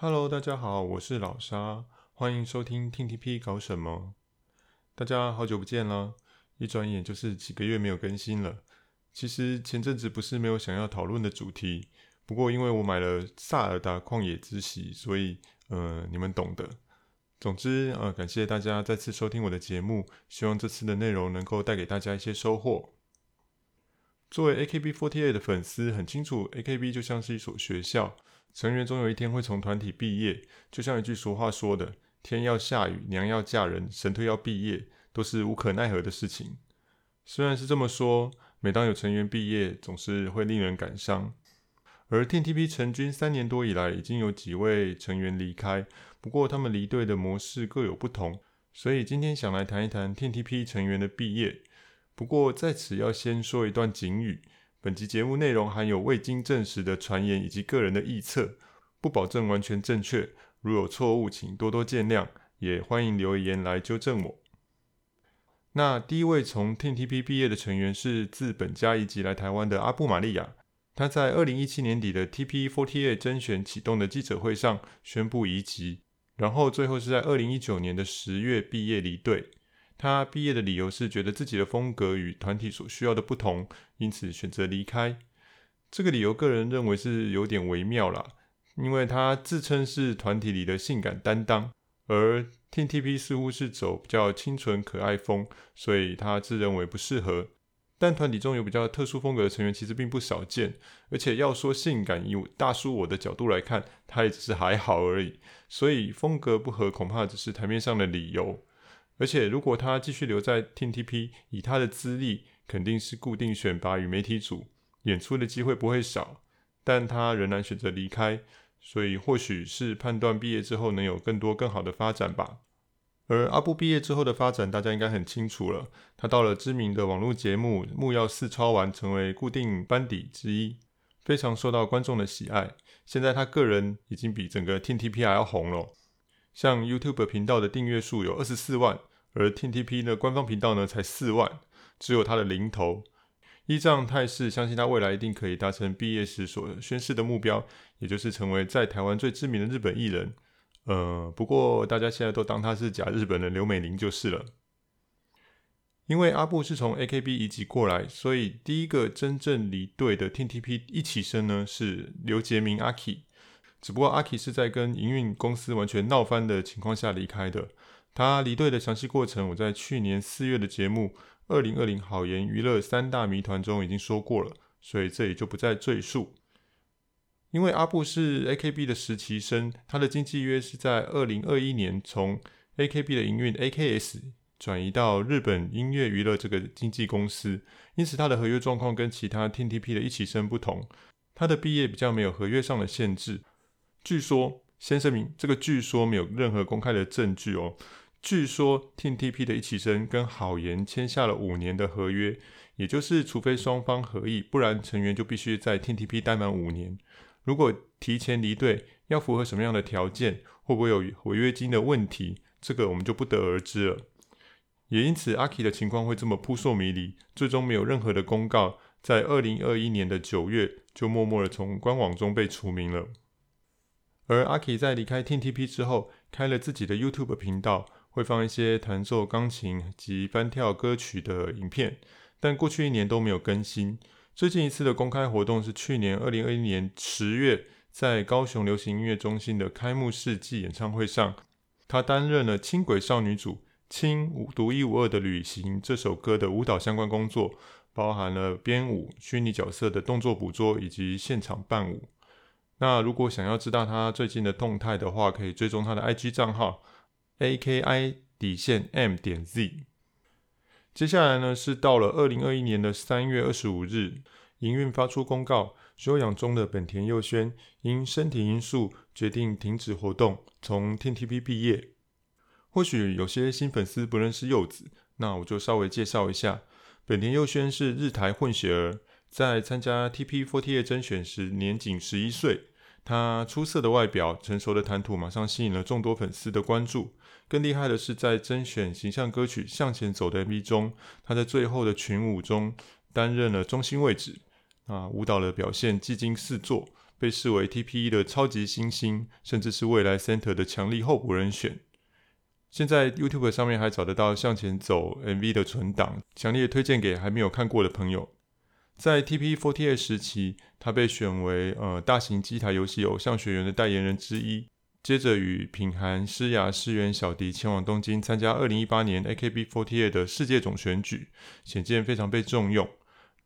Hello，大家好，我是老沙，欢迎收听 TTP 搞什么？大家好久不见了，一转眼就是几个月没有更新了。其实前阵子不是没有想要讨论的主题，不过因为我买了《萨尔达旷野之息》，所以呃，你们懂的。总之呃，感谢大家再次收听我的节目，希望这次的内容能够带给大家一些收获。作为 AKB48 的粉丝，很清楚 AKB 就像是一所学校。成员总有一天会从团体毕业，就像一句俗话说的：“天要下雨，娘要嫁人，神退要毕业，都是无可奈何的事情。”虽然是这么说，每当有成员毕业，总是会令人感伤。而 TTP 成军三年多以来，已经有几位成员离开，不过他们离队的模式各有不同，所以今天想来谈一谈 TTP 成员的毕业。不过在此要先说一段警语。本集节目内容含有未经证实的传言以及个人的臆测，不保证完全正确。如有错误，请多多见谅，也欢迎留言来纠正我。那第一位从 TTP 毕业的成员是自本家移籍来台湾的阿布玛利亚，他在二零一七年底的 TP48 甄选启动的记者会上宣布移籍，然后最后是在二零一九年的十月毕业离队。他毕业的理由是觉得自己的风格与团体所需要的不同，因此选择离开。这个理由个人认为是有点微妙啦，因为他自称是团体里的性感担当，而 TTP 似乎是走比较清纯可爱风，所以他自认为不适合。但团体中有比较特殊风格的成员其实并不少见，而且要说性感，以大叔我的角度来看，他也只是还好而已。所以风格不合恐怕只是台面上的理由。而且，如果他继续留在 TTP，以他的资历，肯定是固定选拔与媒体组演出的机会不会少。但他仍然选择离开，所以或许是判断毕业之后能有更多更好的发展吧。而阿布毕业之后的发展，大家应该很清楚了。他到了知名的网络节目《木曜四超玩》，成为固定班底之一，非常受到观众的喜爱。现在他个人已经比整个 TTP 还要红了，像 YouTube 频道的订阅数有二十四万。而 TTP 的官方频道呢，才四万，只有他的零头。依这样态势，相信他未来一定可以达成毕业时所宣誓的目标，也就是成为在台湾最知名的日本艺人。呃，不过大家现在都当他是假日本的刘美玲就是了。因为阿布是从 AKB 移籍过来，所以第一个真正离队的 TTP 一起生呢是刘杰明阿 K。只不过阿 K 是在跟营运公司完全闹翻的情况下离开的。他离队的详细过程，我在去年四月的节目《二零二零好言娱乐三大谜团》中已经说过了，所以这里就不再赘述。因为阿布是 AKB 的实习生，他的经纪约是在二零二一年从 AKB 的营运 AKS 转移到日本音乐娱乐这个经纪公司，因此他的合约状况跟其他 TTP 的一期生不同，他的毕业比较没有合约上的限制。据说，先声明，这个据说没有任何公开的证据哦。据说 TTP 的一起生跟好言签下了五年的合约，也就是除非双方合意，不然成员就必须在 TTP 待满五年。如果提前离队，要符合什么样的条件，会不会有违约金的问题，这个我们就不得而知了。也因此，阿 K 的情况会这么扑朔迷离，最终没有任何的公告，在二零二一年的九月就默默的从官网中被除名了。而阿 K 在离开 TTP 之后，开了自己的 YouTube 频道。会放一些弹奏钢琴及翻跳歌曲的影片，但过去一年都没有更新。最近一次的公开活动是去年二零二一年十月，在高雄流行音乐中心的开幕式暨演唱会上，他担任了轻轨少女组《轻独一无二的旅行》这首歌的舞蹈相关工作，包含了编舞、虚拟角色的动作捕捉以及现场伴舞。那如果想要知道他最近的动态的话，可以追踪他的 IG 账号。A K I 底线 M 点 Z。接下来呢，是到了二零二一年的三月二十五日，营运发出公告，休养中的本田佑宣因身体因素决定停止活动，从 TTP 毕业。或许有些新粉丝不认识柚子，那我就稍微介绍一下，本田佑宣是日台混血儿，在参加 TP48 甄选时年仅十一岁。他出色的外表、成熟的谈吐，马上吸引了众多粉丝的关注。更厉害的是，在甄选形象歌曲《向前走》的 MV 中，他在最后的群舞中担任了中心位置。啊，舞蹈的表现技惊四座，被视为 TPE 的超级新星，甚至是未来 Center 的强力候补人选。现在 YouTube 上面还找得到《向前走》MV 的存档，强烈推荐给还没有看过的朋友。在 T P forty eight 时期，他被选为呃大型机台游戏偶像学员的代言人之一。接着与品涵、诗雅、诗媛、小迪前往东京参加二零一八年 AKB48 的世界总选举，显见非常被重用。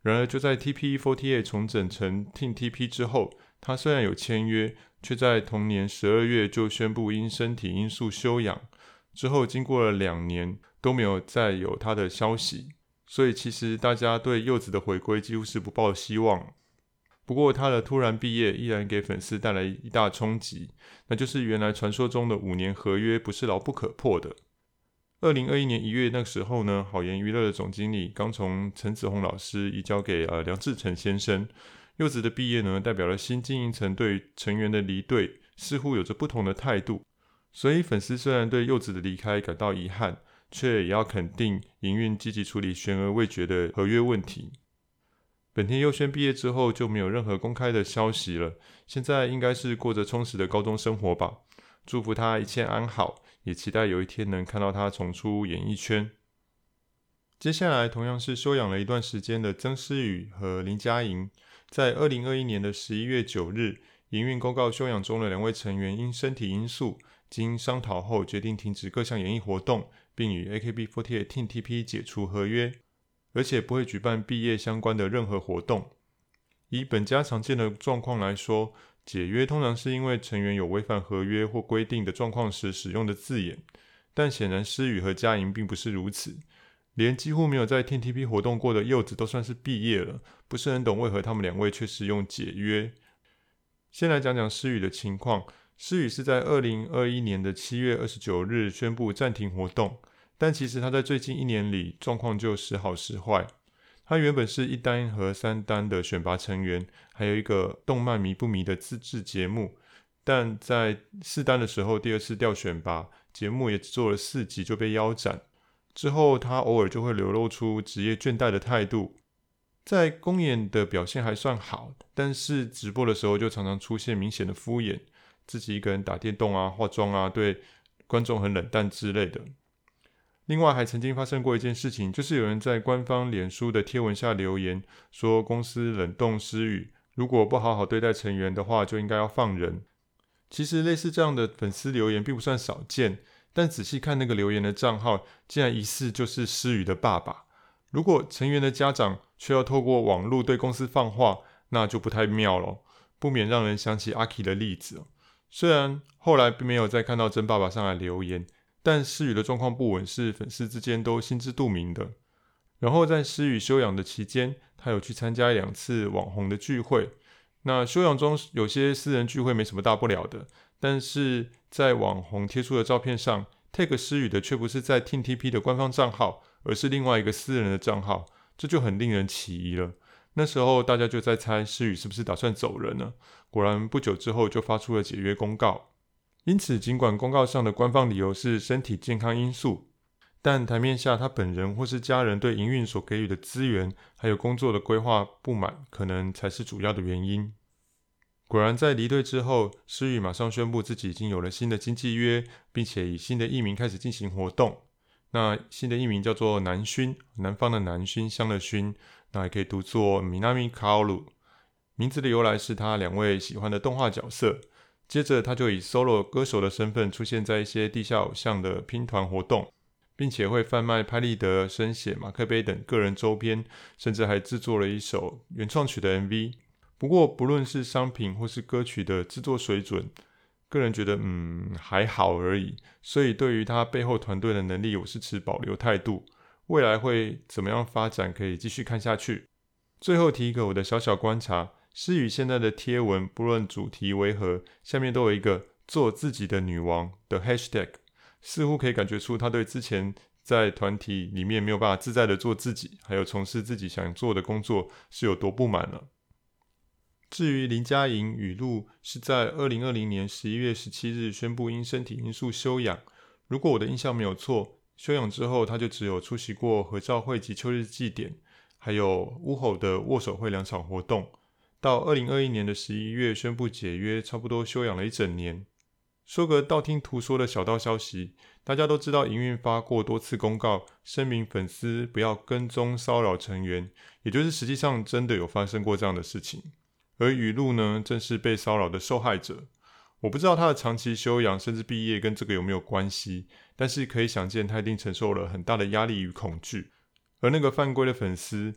然而，就在 TPE48 重整成 Team TP 之后，他虽然有签约，却在同年十二月就宣布因身体因素休养。之后经过了两年都没有再有他的消息，所以其实大家对柚子的回归几乎是不抱希望。不过他的突然毕业依然给粉丝带来一大冲击，那就是原来传说中的五年合约不是牢不可破的。二零二一年一月那个时候呢，好言娱乐的总经理刚从陈子鸿老师移交给呃梁志成先生，柚子的毕业呢，代表了新经营层对成员的离队似乎有着不同的态度。所以，粉丝虽然对柚子的离开感到遗憾，却也要肯定营运积极处理悬而未决的合约问题。本田佑宣毕业之后就没有任何公开的消息了，现在应该是过着充实的高中生活吧。祝福他一切安好，也期待有一天能看到他重出演艺圈。接下来，同样是休养了一段时间的曾思宇和林佳莹，在二零二一年的十一月九日，营运公告休养中的两位成员因身体因素。经商讨后，决定停止各项演艺活动，并与 AKB48 Team TP 解除合约，而且不会举办毕业相关的任何活动。以本家常见的状况来说，解约通常是因为成员有违反合约或规定的状况时使用的字眼，但显然诗雨和佳莹并不是如此。连几乎没有在 Team TP 活动过的柚子都算是毕业了，不是很懂为何他们两位却使用解约。先来讲讲诗雨的情况。诗雨是在二零二一年的七月二十九日宣布暂停活动，但其实他在最近一年里状况就时好时坏。他原本是一单和三单的选拔成员，还有一个动漫迷不迷的自制节目，但在四单的时候第二次调选拔，节目也只做了四集就被腰斩。之后他偶尔就会流露出职业倦怠的态度，在公演的表现还算好，但是直播的时候就常常出现明显的敷衍。自己一个人打电动啊、化妆啊，对观众很冷淡之类的。另外，还曾经发生过一件事情，就是有人在官方脸书的贴文下留言，说公司冷冻诗雨，如果不好好对待成员的话，就应该要放人。其实，类似这样的粉丝留言并不算少见，但仔细看那个留言的账号，竟然疑似就是诗雨的爸爸。如果成员的家长却要透过网络对公司放话，那就不太妙了，不免让人想起阿 K 的例子。虽然后来并没有再看到真爸爸上来留言，但诗雨的状况不稳是粉丝之间都心知肚明的。然后在诗雨休养的期间，他有去参加两次网红的聚会。那休养中有些私人聚会没什么大不了的，但是在网红贴出的照片上，tag 诗雨的却不是在 Team TP 的官方账号，而是另外一个私人的账号，这就很令人起疑了。那时候大家就在猜诗雨是不是打算走人呢？果然不久之后就发出了解约公告。因此，尽管公告上的官方理由是身体健康因素，但台面下他本人或是家人对营运所给予的资源还有工作的规划不满，可能才是主要的原因。果然，在离队之后，诗雨马上宣布自己已经有了新的经纪约，并且以新的艺名开始进行活动。那新的艺名叫做南薰，南方的南薰香的薰。那还可以读作 Minami Kaoru，名字的由来是他两位喜欢的动画角色。接着他就以 solo 歌手的身份出现在一些地下偶像的拼团活动，并且会贩卖拍立得、生写、马克杯等个人周边，甚至还制作了一首原创曲的 MV。不过不论是商品或是歌曲的制作水准，个人觉得嗯还好而已。所以对于他背后团队的能力，我是持保留态度。未来会怎么样发展？可以继续看下去。最后提一个我的小小观察：诗雨现在的贴文，不论主题为何，下面都有一个“做自己的女王”的 hashtag，似乎可以感觉出她对之前在团体里面没有办法自在的做自己，还有从事自己想做的工作是有多不满了。至于林佳莹，语录是在二零二零年十一月十七日宣布因身体因素休养。如果我的印象没有错。休养之后，他就只有出席过合照会及秋日祭典，还有屋吼的握手会两场活动。到二零二一年的十一月宣布解约，差不多休养了一整年。说个道听途说的小道消息，大家都知道营运发过多次公告，声明粉丝不要跟踪骚扰成员，也就是实际上真的有发生过这样的事情。而语录呢，正是被骚扰的受害者。我不知道他的长期休养甚至毕业跟这个有没有关系，但是可以想见他一定承受了很大的压力与恐惧。而那个犯规的粉丝，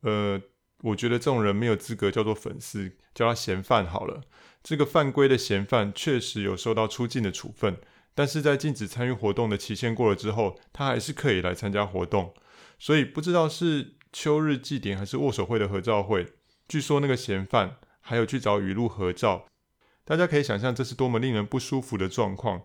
呃，我觉得这种人没有资格叫做粉丝，叫他嫌犯好了。这个犯规的嫌犯确实有受到出境的处分，但是在禁止参与活动的期限过了之后，他还是可以来参加活动。所以不知道是秋日祭典还是握手会的合照会，据说那个嫌犯还有去找雨露合照。大家可以想象，这是多么令人不舒服的状况。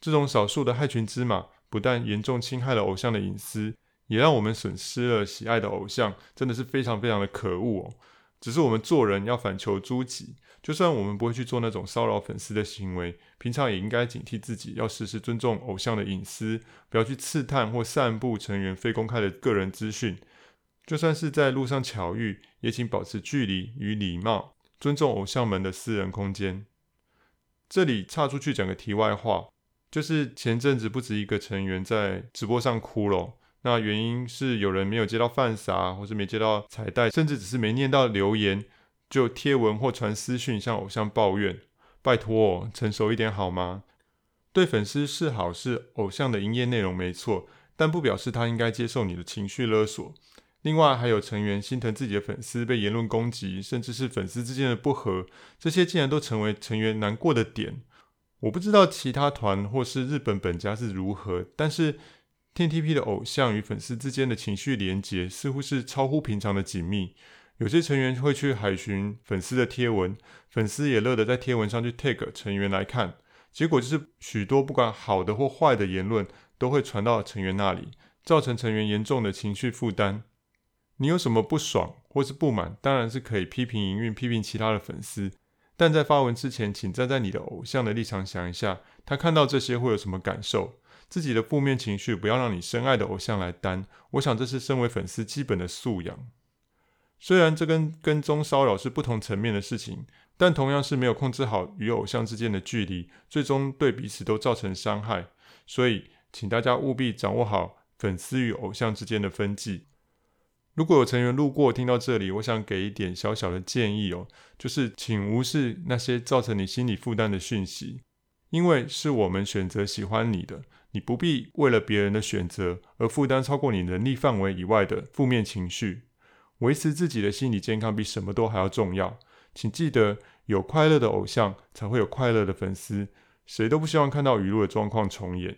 这种少数的害群之马，不但严重侵害了偶像的隐私，也让我们损失了喜爱的偶像，真的是非常非常的可恶哦。只是我们做人要反求诸己，就算我们不会去做那种骚扰粉丝的行为，平常也应该警惕自己，要时时尊重偶像的隐私，不要去刺探或散布成员非公开的个人资讯。就算是在路上巧遇，也请保持距离与礼貌，尊重偶像们的私人空间。这里岔出去讲个题外话，就是前阵子不止一个成员在直播上哭了。那原因是有人没有接到饭撒，或是没接到彩带，甚至只是没念到留言，就贴文或传私讯向偶像抱怨。拜托，成熟一点好吗？对粉丝示好是偶像的营业内容没错，但不表示他应该接受你的情绪勒索。另外还有成员心疼自己的粉丝被言论攻击，甚至是粉丝之间的不和，这些竟然都成为成员难过的点。我不知道其他团或是日本本家是如何，但是 TeamTP 的偶像与粉丝之间的情绪连结似乎是超乎平常的紧密。有些成员会去海巡粉丝的贴文，粉丝也乐得在贴文上去 tag 成员来看，结果就是许多不管好的或坏的言论都会传到成员那里，造成成员严重的情绪负担。你有什么不爽或是不满，当然是可以批评营运、批评其他的粉丝。但在发文之前，请站在你的偶像的立场想一下，他看到这些会有什么感受？自己的负面情绪不要让你深爱的偶像来担。我想这是身为粉丝基本的素养。虽然这跟跟踪骚扰是不同层面的事情，但同样是没有控制好与偶像之间的距离，最终对彼此都造成伤害。所以，请大家务必掌握好粉丝与偶像之间的分际。如果有成员路过听到这里，我想给一点小小的建议哦，就是请无视那些造成你心理负担的讯息，因为是我们选择喜欢你的，你不必为了别人的选择而负担超过你能力范围以外的负面情绪。维持自己的心理健康比什么都还要重要。请记得，有快乐的偶像才会有快乐的粉丝，谁都不希望看到语录的状况重演。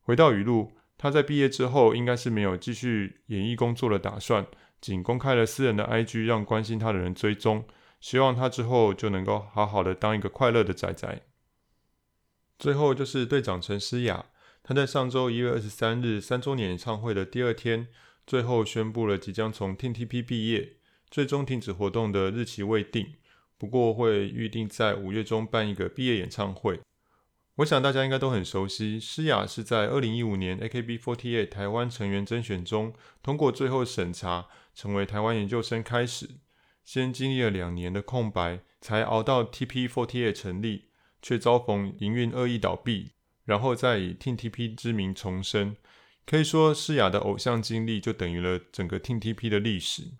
回到语录。他在毕业之后应该是没有继续演艺工作的打算，仅公开了私人的 IG，让关心他的人追踪。希望他之后就能够好好的当一个快乐的仔仔。最后就是队长陈诗雅，他在上周一月二十三日三周年演唱会的第二天，最后宣布了即将从 TTP 毕业，最终停止活动的日期未定，不过会预定在五月中办一个毕业演唱会。我想大家应该都很熟悉，诗雅是在二零一五年 AKB48 台湾成员甄选中通过最后审查，成为台湾研究生开始，先经历了两年的空白，才熬到 TP48 成立，却遭逢营运恶意倒闭，然后再以 TTP 之名重生。可以说，诗雅的偶像经历就等于了整个 TTP 的历史。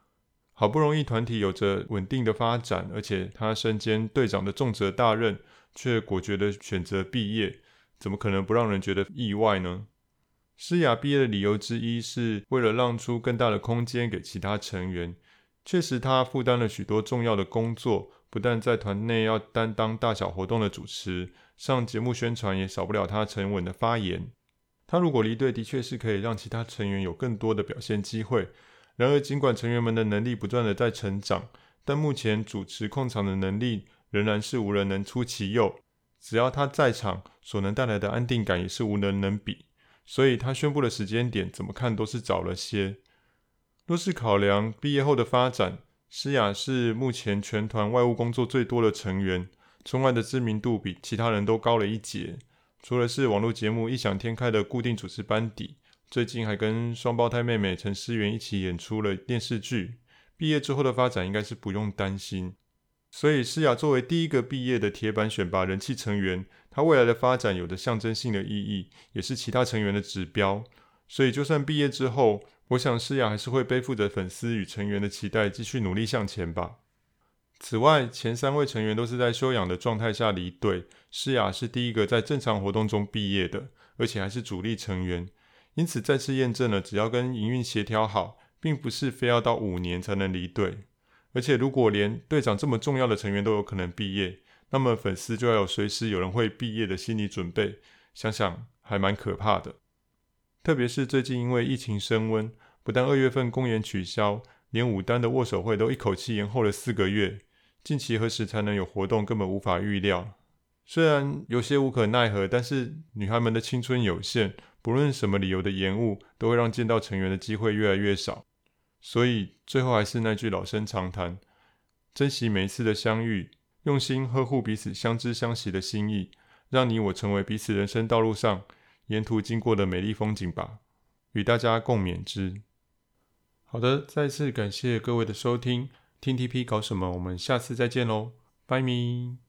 好不容易团体有着稳定的发展，而且他身兼队长的重责大任。却果决地选择毕业，怎么可能不让人觉得意外呢？诗雅毕业的理由之一是为了让出更大的空间给其他成员。确实，他负担了许多重要的工作，不但在团内要担当大小活动的主持，上节目宣传也少不了他沉稳的发言。他如果离队，的确是可以让其他成员有更多的表现机会。然而，尽管成员们的能力不断的在成长，但目前主持控场的能力，仍然是无人能出其右，只要他在场，所能带来的安定感也是无人能比。所以他宣布的时间点，怎么看都是早了些。若是考量毕业后的发展，诗雅是目前全团外务工作最多的成员，中外的知名度比其他人都高了一截。除了是网络节目异想天开的固定主持班底，最近还跟双胞胎妹妹陈诗媛一起演出了电视剧，毕业之后的发展应该是不用担心。所以诗雅作为第一个毕业的铁板选拔人气成员，她未来的发展有着象征性的意义，也是其他成员的指标。所以就算毕业之后，我想诗雅还是会背负着粉丝与成员的期待，继续努力向前吧。此外，前三位成员都是在休养的状态下离队，诗雅是第一个在正常活动中毕业的，而且还是主力成员，因此再次验证了只要跟营运协调好，并不是非要到五年才能离队。而且，如果连队长这么重要的成员都有可能毕业，那么粉丝就要有随时有人会毕业的心理准备。想想还蛮可怕的。特别是最近因为疫情升温，不但二月份公演取消，连舞担的握手会都一口气延后了四个月。近期何时才能有活动，根本无法预料。虽然有些无可奈何，但是女孩们的青春有限，不论什么理由的延误，都会让见到成员的机会越来越少。所以最后还是那句老生常谈：珍惜每一次的相遇，用心呵护彼此相知相惜的心意，让你我成为彼此人生道路上沿途经过的美丽风景吧。与大家共勉之。好的，再次感谢各位的收听。听 TP 搞什么？我们下次再见喽，拜咪。